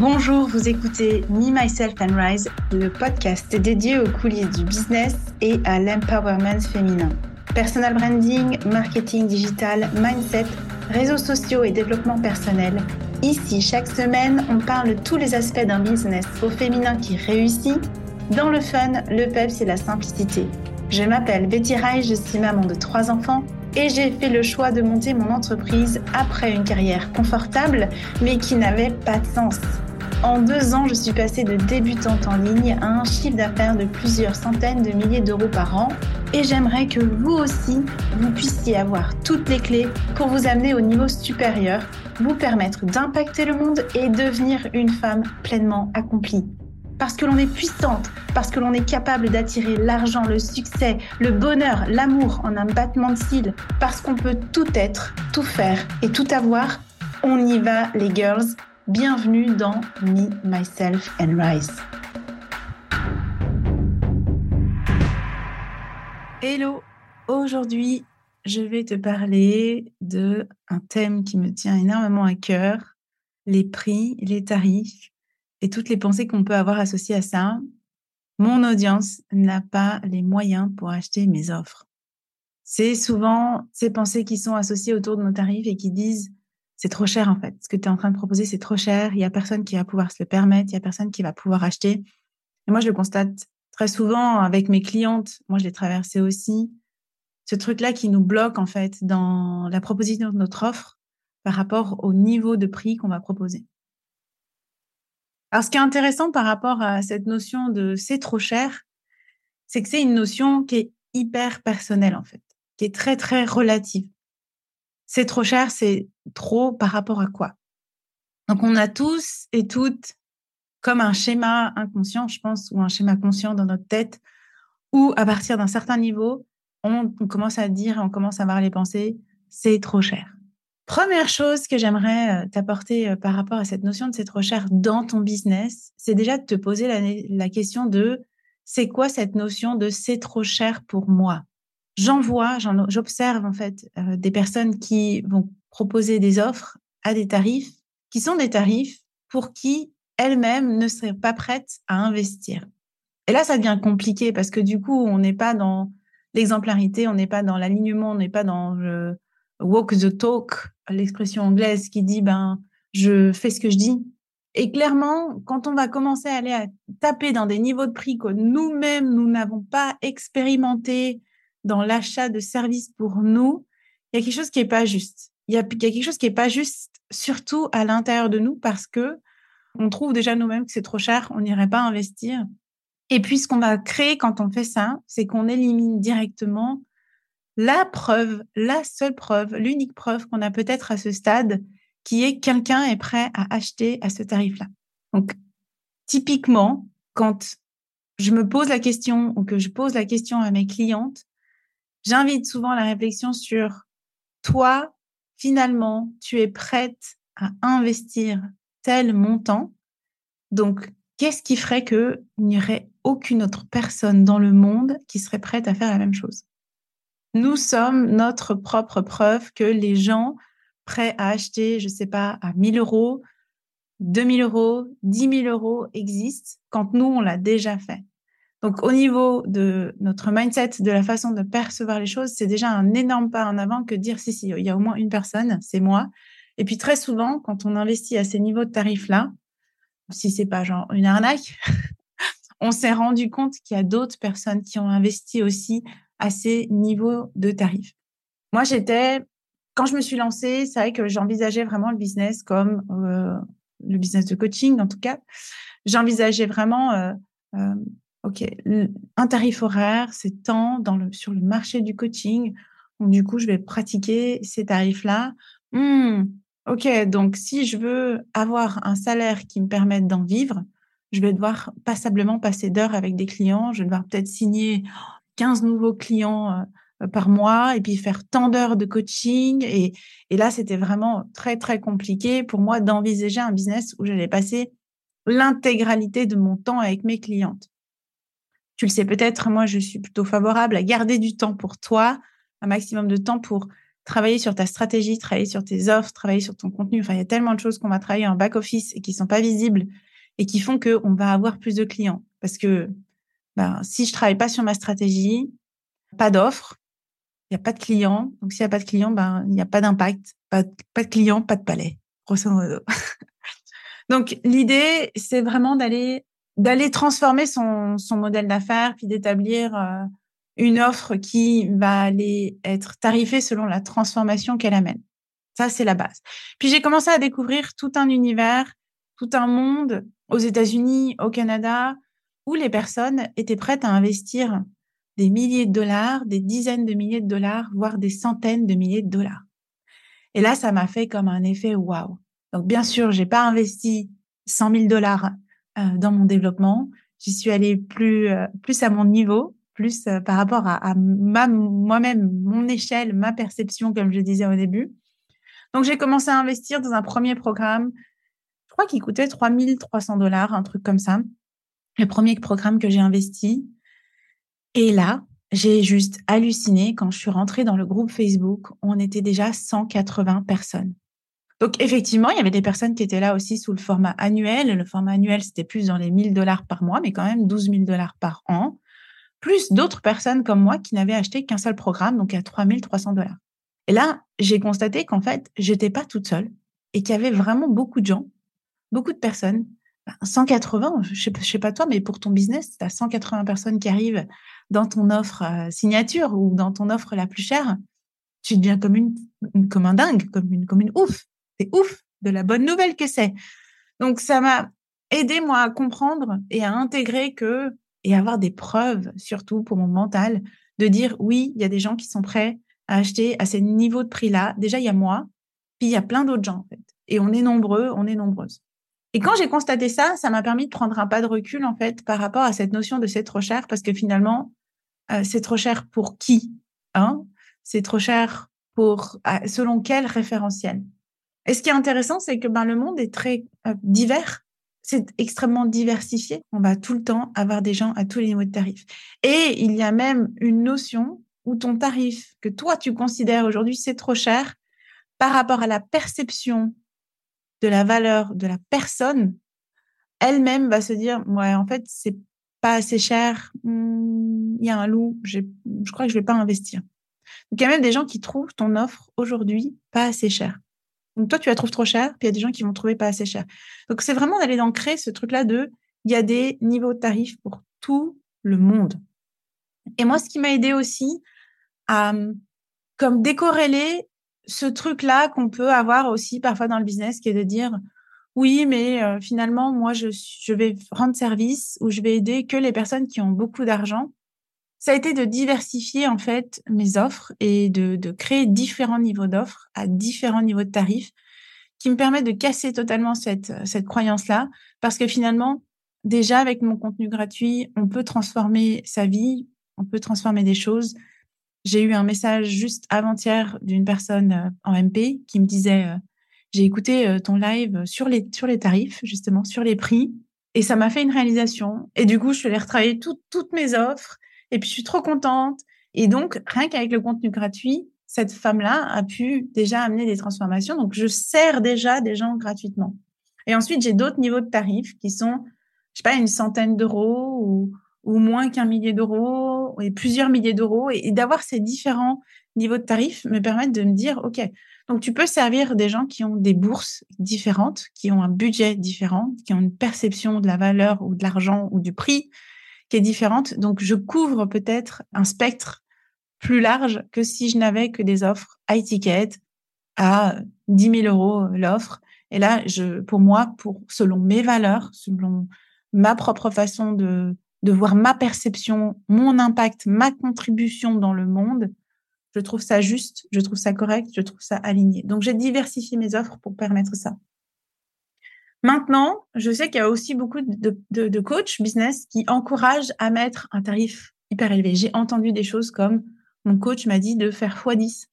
Bonjour, vous écoutez Me, Myself and Rise, le podcast dédié aux coulisses du business et à l'empowerment féminin. Personal branding, marketing digital, mindset, réseaux sociaux et développement personnel. Ici, chaque semaine, on parle de tous les aspects d'un business au féminin qui réussit, dans le fun, le peps et la simplicité. Je m'appelle Betty Rai, je suis maman de trois enfants et j'ai fait le choix de monter mon entreprise après une carrière confortable mais qui n'avait pas de sens. En deux ans, je suis passée de débutante en ligne à un chiffre d'affaires de plusieurs centaines de milliers d'euros par an. Et j'aimerais que vous aussi, vous puissiez avoir toutes les clés pour vous amener au niveau supérieur, vous permettre d'impacter le monde et devenir une femme pleinement accomplie. Parce que l'on est puissante, parce que l'on est capable d'attirer l'argent, le succès, le bonheur, l'amour en un battement de cils, parce qu'on peut tout être, tout faire et tout avoir, on y va les girls Bienvenue dans Me, Myself and Rise. Hello, aujourd'hui je vais te parler de un thème qui me tient énormément à cœur, les prix, les tarifs et toutes les pensées qu'on peut avoir associées à ça. Mon audience n'a pas les moyens pour acheter mes offres. C'est souvent ces pensées qui sont associées autour de nos tarifs et qui disent c'est trop cher en fait. Ce que tu es en train de proposer, c'est trop cher. Il y a personne qui va pouvoir se le permettre. Il y a personne qui va pouvoir acheter. Et moi, je le constate très souvent avec mes clientes. Moi, je l'ai traversé aussi. Ce truc-là qui nous bloque en fait dans la proposition de notre offre par rapport au niveau de prix qu'on va proposer. Alors, ce qui est intéressant par rapport à cette notion de c'est trop cher, c'est que c'est une notion qui est hyper personnelle en fait, qui est très très relative c'est trop cher, c'est trop par rapport à quoi? Donc on a tous et toutes comme un schéma inconscient, je pense, ou un schéma conscient dans notre tête, où à partir d'un certain niveau, on, commence à dire, on commence à avoir les pensées, c'est trop cher. Première chose que j'aimerais euh, t'apporter euh, par rapport à cette notion de c'est trop cher dans ton business, c'est déjà de te poser la, la question de c'est quoi cette notion de c'est trop cher pour moi? J'en vois, j'observe en fait euh, des personnes qui vont proposer des offres à des tarifs qui sont des tarifs pour qui elles-mêmes ne seraient pas prêtes à investir. Et là, ça devient compliqué parce que du coup, on n'est pas dans l'exemplarité, on n'est pas dans l'alignement, on n'est pas dans le walk the talk, l'expression anglaise qui dit ben je fais ce que je dis. Et clairement, quand on va commencer à aller à taper dans des niveaux de prix que nous-mêmes nous n'avons pas expérimenté, dans l'achat de services pour nous, il y a quelque chose qui n'est pas juste. Il y, a, quelque chose qui n'est pas juste, surtout à l'intérieur de nous, parce que on trouve déjà nous-mêmes que c'est trop cher, on n'irait pas investir. Et puis, ce qu'on va créer quand on fait ça, c'est qu'on élimine directement la preuve, la seule preuve, l'unique preuve qu'on a peut-être à ce stade, qui est quelqu'un est prêt à acheter à ce tarif-là. Donc, typiquement, quand je me pose la question ou que je pose la question à mes clientes, j'invite souvent la réflexion sur toi, finalement, tu es prête à investir tel montant. Donc, qu'est-ce qui ferait qu'il n'y aurait aucune autre personne dans le monde qui serait prête à faire la même chose? Nous sommes notre propre preuve que les gens prêts à acheter, je ne sais pas, à 1000 euros, 2000 euros, 10 000 euros existent quand nous, on l'a déjà fait. Donc, au niveau de notre mindset, de la façon de percevoir les choses, c'est déjà un énorme pas en avant que dire si, si, il y a au moins une personne, c'est moi. Et puis, très souvent, quand on investit à ces niveaux de tarifs-là, si c'est pas genre une arnaque, on s'est rendu compte qu'il y a d'autres personnes qui ont investi aussi à ces niveaux de tarifs. Moi, j'étais, quand je me suis lancée, c'est vrai que j'envisageais vraiment le business comme euh, le business de coaching, en tout cas. J'envisageais vraiment euh, euh, OK, un tarif horaire, c'est tant dans le, sur le marché du coaching. Donc, du coup, je vais pratiquer ces tarifs-là. Mmh, OK, donc si je veux avoir un salaire qui me permette d'en vivre, je vais devoir passablement passer d'heures avec des clients. Je vais devoir peut-être signer 15 nouveaux clients euh, par mois et puis faire tant d'heures de coaching. Et, et là, c'était vraiment très, très compliqué pour moi d'envisager un business où j'allais passer l'intégralité de mon temps avec mes clientes tu le sais peut-être, moi, je suis plutôt favorable à garder du temps pour toi, un maximum de temps pour travailler sur ta stratégie, travailler sur tes offres, travailler sur ton contenu. Enfin, il y a tellement de choses qu'on va travailler en back-office et qui sont pas visibles et qui font qu'on va avoir plus de clients. Parce que ben, si je travaille pas sur ma stratégie, pas d'offres, il n'y a pas de clients. Donc, s'il n'y a pas de clients, ben, il n'y a pas d'impact. Pas, de clients, pas de palais. Grosso modo. Donc, l'idée, c'est vraiment d'aller d'aller transformer son, son modèle d'affaires, puis d'établir euh, une offre qui va aller être tarifée selon la transformation qu'elle amène. Ça, c'est la base. Puis j'ai commencé à découvrir tout un univers, tout un monde aux États-Unis, au Canada, où les personnes étaient prêtes à investir des milliers de dollars, des dizaines de milliers de dollars, voire des centaines de milliers de dollars. Et là, ça m'a fait comme un effet waouh. Donc, bien sûr, j'ai pas investi 100 000 dollars dans mon développement. J'y suis allée plus, euh, plus à mon niveau, plus euh, par rapport à, moi-même, mon échelle, ma perception, comme je disais au début. Donc, j'ai commencé à investir dans un premier programme, je crois qu'il coûtait 3300 dollars, un truc comme ça. Le premier programme que j'ai investi. Et là, j'ai juste halluciné quand je suis rentrée dans le groupe Facebook. On était déjà 180 personnes. Donc, effectivement, il y avait des personnes qui étaient là aussi sous le format annuel. Le format annuel, c'était plus dans les 1000 dollars par mois, mais quand même 12 000 dollars par an. Plus d'autres personnes comme moi qui n'avaient acheté qu'un seul programme, donc à 3300 dollars. Et là, j'ai constaté qu'en fait, j'étais pas toute seule et qu'il y avait vraiment beaucoup de gens, beaucoup de personnes. 180, je sais, sais pas toi, mais pour ton business, tu as 180 personnes qui arrivent dans ton offre euh, signature ou dans ton offre la plus chère. Tu deviens comme une, comme un dingue, comme une, comme une ouf c'est ouf de la bonne nouvelle que c'est. Donc ça m'a aidé moi à comprendre et à intégrer que et avoir des preuves surtout pour mon mental de dire oui, il y a des gens qui sont prêts à acheter à ces niveaux de prix-là. Déjà il y a moi, puis il y a plein d'autres gens en fait. Et on est nombreux, on est nombreuses. Et quand j'ai constaté ça, ça m'a permis de prendre un pas de recul en fait par rapport à cette notion de c'est trop cher parce que finalement euh, c'est trop cher pour qui hein? C'est trop cher pour selon quel référentiel et ce qui est intéressant, c'est que ben, le monde est très euh, divers. C'est extrêmement diversifié. On va tout le temps avoir des gens à tous les niveaux de tarifs. Et il y a même une notion où ton tarif que toi, tu considères aujourd'hui, c'est trop cher par rapport à la perception de la valeur de la personne, elle-même va se dire, ouais, en fait, c'est pas assez cher. Hmm, il y a un loup. Je crois que je vais pas investir. Donc, il y a même des gens qui trouvent ton offre aujourd'hui pas assez cher. Donc toi, tu la trouves trop cher, puis il y a des gens qui vont trouver pas assez cher. Donc c'est vraiment d'aller créer ce truc-là de, il y a des niveaux de tarifs pour tout le monde. Et moi, ce qui m'a aidé aussi à comme décorréler ce truc-là qu'on peut avoir aussi parfois dans le business, qui est de dire, oui, mais euh, finalement, moi, je, je vais rendre service ou je vais aider que les personnes qui ont beaucoup d'argent ça a été de diversifier en fait mes offres et de, créer différents niveaux d'offres à différents niveaux de tarifs qui me permettent de casser totalement cette, cette croyance-là parce que finalement, déjà avec mon contenu gratuit, on peut transformer sa vie, on peut transformer des choses. J'ai eu un message juste avant-hier d'une personne euh, en MP qui me disait euh, j'ai écouté euh, ton live sur les, sur les tarifs, justement, sur les prix, et ça m'a fait une réalisation. Et du coup, je suis allée retravailler toutes mes offres et puis, je suis trop contente. Et donc, rien qu'avec le contenu gratuit, cette femme-là a pu déjà amener des transformations. Donc, je sers déjà des gens gratuitement. Et ensuite, j'ai d'autres niveaux de tarifs qui sont, je sais pas, une centaine d'euros ou, moins qu'un millier d'euros et plusieurs milliers d'euros. Et, d'avoir ces différents niveaux de tarifs me permettent de me dire, OK, donc tu peux servir des gens qui ont des bourses différentes, qui ont un budget différent, qui ont une perception de la valeur ou de l'argent ou du prix qui est différente. Donc, je couvre peut-être un spectre plus large que si je n'avais que des offres high ticket à 10 000 euros euh, l'offre. Et là, je, pour moi, selon mes valeurs, selon ma propre façon de, de voir ma perception, mon impact, ma contribution dans le monde, je trouve ça juste, je trouve ça correct, je trouve ça aligné. Donc, j'ai diversifié mes offres pour permettre ça. Maintenant, je sais qu'il y a aussi beaucoup de, coachs business qui encouragent à mettre un tarif hyper élevé. J'ai entendu des choses comme mon coach m'a dit de faire x10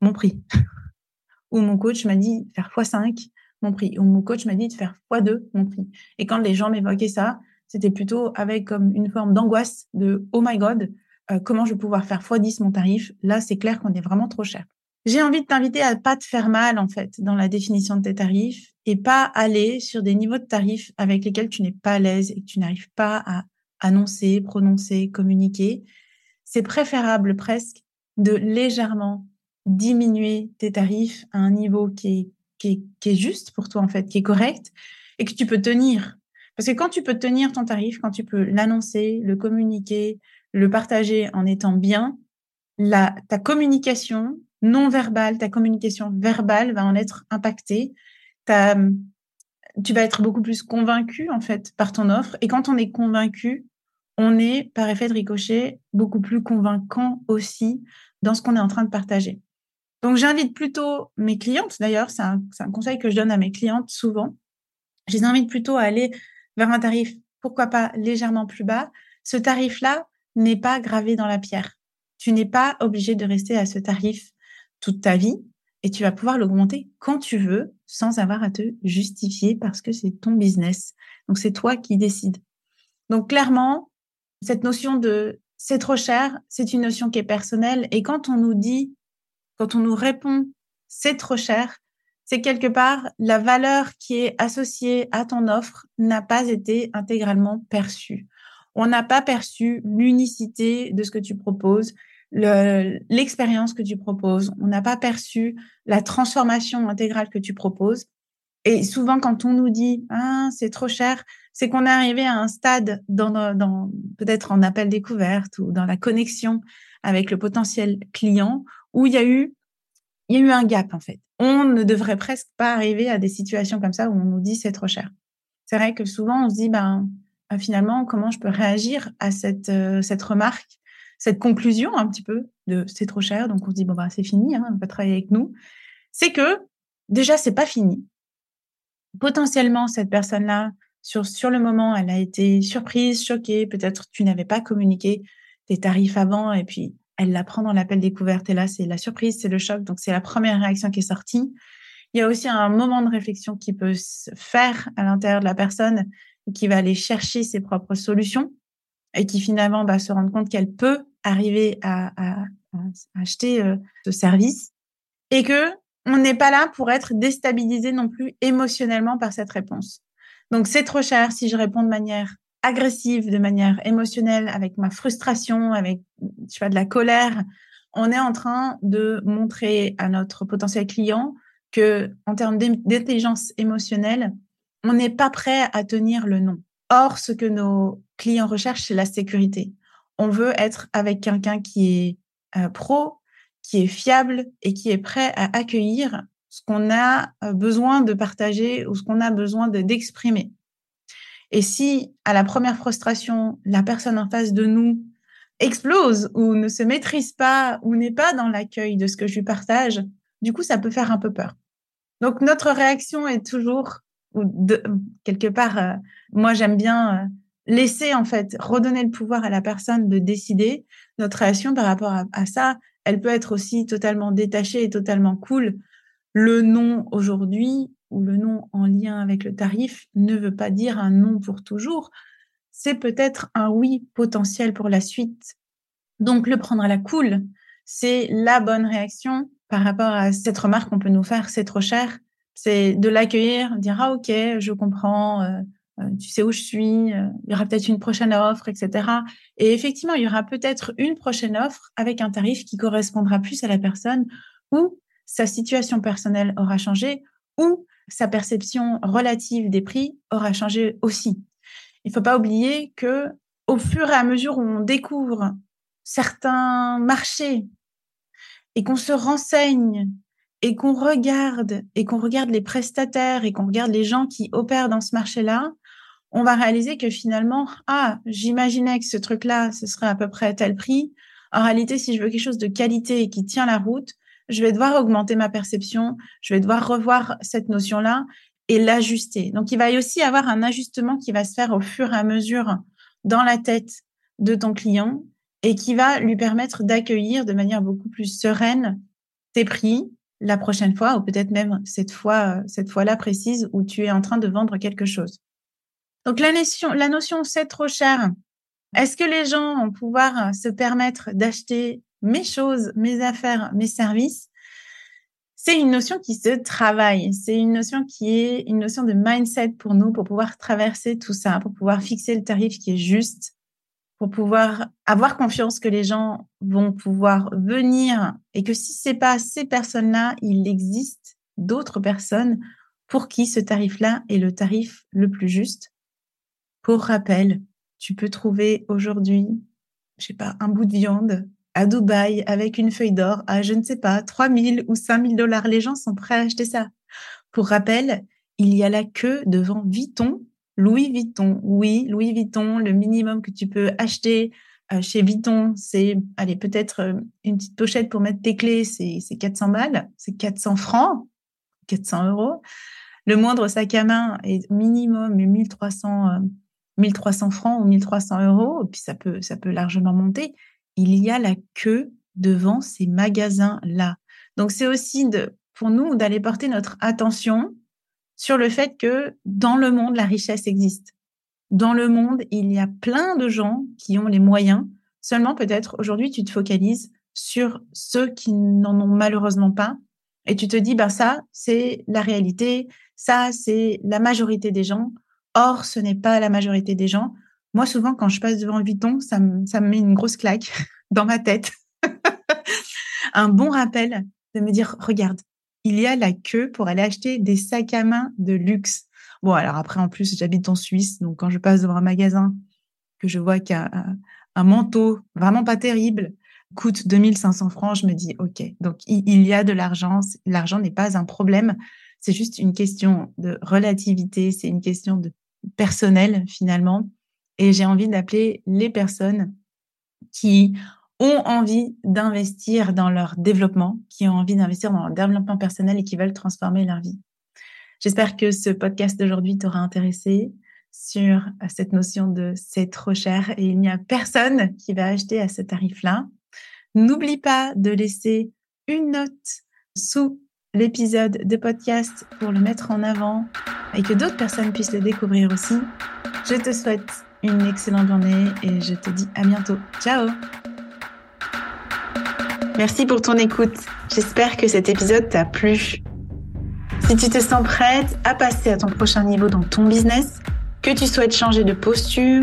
mon prix. Ou mon coach m'a dit faire x5 mon prix. Ou mon coach m'a dit de faire x2 mon prix. Et quand les gens m'évoquaient ça, c'était plutôt avec comme une forme d'angoisse de oh my god, euh, comment je vais pouvoir faire x10 mon tarif? Là, c'est clair qu'on est vraiment trop cher. J'ai envie de t'inviter à pas te faire mal, en fait, dans la définition de tes tarifs et pas aller sur des niveaux de tarifs avec lesquels tu n'es pas à l'aise et que tu n'arrives pas à annoncer, prononcer, communiquer. C'est préférable presque de légèrement diminuer tes tarifs à un niveau qui est, qui est, juste pour toi, en fait, qui est correct et que tu peux tenir. Parce que quand tu peux tenir ton tarif, quand tu peux l'annoncer, le communiquer, le partager en étant bien, la, ta communication non verbale, ta communication verbale va en être impactée. tu vas être beaucoup plus convaincu en fait par ton offre. Et quand on est convaincu, on est par effet de ricochet beaucoup plus convaincant aussi dans ce qu'on est en train de partager. Donc j'invite plutôt mes clientes, d'ailleurs c'est un, un, conseil que je donne à mes clientes souvent, je les invite plutôt à aller vers un tarif, pourquoi pas légèrement plus bas. Ce tarif-là n'est pas gravé dans la pierre. Tu n'es pas obligé de rester à ce tarif toute ta vie et tu vas pouvoir l'augmenter quand tu veux sans avoir à te justifier parce que c'est ton business. Donc c'est toi qui décides. Donc clairement, cette notion de c'est trop cher, c'est une notion qui est personnelle et quand on nous dit, quand on nous répond c'est trop cher, c'est quelque part la valeur qui est associée à ton offre n'a pas été intégralement perçue. On n'a pas perçu l'unicité de ce que tu proposes, l'expérience que tu proposes. On n'a pas perçu la transformation intégrale que tu proposes. Et souvent, quand on nous dit ah, c'est trop cher, c'est qu'on est arrivé à un stade dans, dans peut-être en appel découverte ou dans la connexion avec le potentiel client où il y a eu il y a eu un gap en fait. On ne devrait presque pas arriver à des situations comme ça où on nous dit c'est trop cher. C'est vrai que souvent on se dit ben finalement comment je peux réagir à cette euh, cette remarque cette conclusion un petit peu de c'est trop cher, donc on se dit bon bah c'est fini, hein, on va travailler avec nous. C'est que déjà c'est pas fini. Potentiellement cette personne-là sur sur le moment, elle a été surprise, choquée, peut-être tu n'avais pas communiqué tes tarifs avant et puis elle la prend dans l'appel découverte et là c'est la surprise, c'est le choc, donc c'est la première réaction qui est sortie. Il y a aussi un moment de réflexion qui peut se faire à l'intérieur de la personne qui va aller chercher ses propres solutions et qui finalement va se rendre compte qu'elle peut arriver à, acheter euh, ce service et que on n'est pas là pour être déstabilisé non plus émotionnellement par cette réponse. Donc c'est trop cher si je réponds de manière agressive, de manière émotionnelle, avec ma frustration, avec je sais de la colère. On est en train de montrer à notre potentiel client que en termes d'intelligence émotionnelle, on n'est pas prêt à tenir le non. Or, ce que nos clients recherchent, c'est la sécurité on veut être avec quelqu'un qui est euh, pro, qui est fiable et qui est prêt à accueillir ce qu'on a euh, besoin de partager ou ce qu'on a besoin d'exprimer. et si à la première frustration, la personne en face de nous explose ou ne se maîtrise pas ou n'est pas dans l'accueil de ce que je lui partage, du coup, ça peut faire un peu peur. Donc, notre réaction est toujours, ou de, quelque part, euh, moi j'aime bien laisser en fait redonner le pouvoir à la personne de décider notre réaction par rapport à, ça. Elle peut être aussi totalement détachée et totalement cool. Le non aujourd'hui ou le non en lien avec le tarif ne veut pas dire un non pour toujours. C'est peut-être un oui potentiel pour la suite. Donc le prendre à la cool c'est la bonne réaction par rapport à cette remarque qu'on peut nous faire c'est trop cher. C'est de l'accueillir dire ah ok je comprends euh, tu sais où je suis, euh, il y aura peut-être une prochaine offre, etc. Et effectivement, il y aura peut-être une prochaine offre avec un tarif qui correspondra plus à la personne ou sa situation personnelle aura changé ou sa perception relative des prix aura changé aussi. Il ne faut pas oublier que au fur et à mesure où on découvre certains marchés et qu'on se renseigne et qu'on regarde et qu'on regarde les prestataires et qu'on regarde les gens qui opèrent dans ce marché-là, on va réaliser que finalement, ah, j'imaginais que ce truc-là, ce serait à peu près tel prix. En réalité, si je veux quelque chose de qualité et qui tient la route, je vais devoir augmenter ma perception, je vais devoir revoir cette notion-là et l'ajuster. Donc, il va y aussi avoir un ajustement qui va se faire au fur et à mesure dans la tête de ton client et qui va lui permettre d'accueillir de manière beaucoup plus sereine tes prix la prochaine fois ou peut-être même cette fois, cette fois-là précise où tu es en train de vendre quelque chose. Donc la notion, la notion c'est trop cher. Est-ce que les gens vont pouvoir se permettre d'acheter mes choses, mes affaires, mes services? C'est une notion qui se travaille. C'est une notion qui est une notion de mindset pour nous, pour pouvoir traverser tout ça, pour pouvoir fixer le tarif qui est juste, pour pouvoir avoir confiance que les gens vont pouvoir venir et que si c'est pas ces personnes-là, il existe d'autres personnes pour qui ce tarif-là est le tarif le plus juste. Pour rappel, tu peux trouver aujourd'hui, je sais pas, un bout de viande à Dubaï avec une feuille d'or à, je ne sais pas, 3000 ou 5000 dollars. Les gens sont prêts à acheter ça. Pour rappel, il y a la queue devant Vuitton, Louis Vuitton. Oui, Louis Vuitton, le minimum que tu peux acheter euh, chez Vuitton, c'est, allez, peut-être euh, une petite pochette pour mettre tes clés, c'est 400 balles, c'est 400 francs, 400 euros. Le moindre sac à main est minimum 1300, 1300 euh, francs ou 1300 euros, puis ça peut, ça peut largement monter il y a la queue devant ces magasins-là. Donc, c'est aussi de, pour nous d'aller porter notre attention sur le fait que dans le monde, la richesse existe. Dans le monde, il y a plein de gens qui ont les moyens. Seulement, peut-être, aujourd'hui, tu te focalises sur ceux qui n'en ont malheureusement pas. Et tu te dis, bah, ça, c'est la réalité. Ça, c'est la majorité des gens. Or, ce n'est pas la majorité des gens. Moi, souvent, quand je passe devant Vuitton, ça me, met une grosse claque dans ma tête. un bon rappel de me dire, regarde, il y a la queue pour aller acheter des sacs à main de luxe. Bon, alors après, en plus, j'habite en Suisse, donc quand je passe devant un magasin, que je vois qu'un un manteau vraiment pas terrible coûte 2500 francs, je me dis, OK, donc il y a de l'argent, l'argent n'est pas un problème, c'est juste une question de relativité, c'est une question de personnel finalement. Et j'ai envie d'appeler les personnes qui ont envie d'investir dans leur développement, qui ont envie d'investir dans leur développement personnel et qui veulent transformer leur vie. J'espère que ce podcast d'aujourd'hui t'aura intéressé sur cette notion de c'est trop cher et il n'y a personne qui va acheter à ce tarif-là. N'oublie pas de laisser une note sous l'épisode de podcast pour le mettre en avant et que d'autres personnes puissent le découvrir aussi. Je te souhaite une excellente journée et je te dis à bientôt. Ciao Merci pour ton écoute. J'espère que cet épisode t'a plu. Si tu te sens prête à passer à ton prochain niveau dans ton business, que tu souhaites changer de posture,